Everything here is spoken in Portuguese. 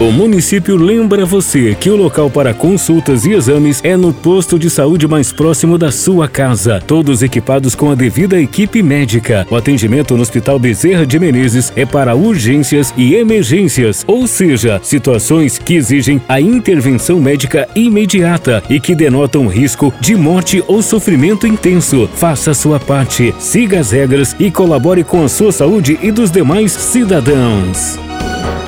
O município lembra você que o local para consultas e exames é no posto de saúde mais próximo da sua casa, todos equipados com a devida equipe médica. O atendimento no Hospital Bezerra de Menezes é para urgências e emergências, ou seja, situações que exigem a intervenção médica imediata e que denotam risco de morte ou sofrimento intenso. Faça sua parte, siga as regras e colabore com a sua saúde e dos demais cidadãos.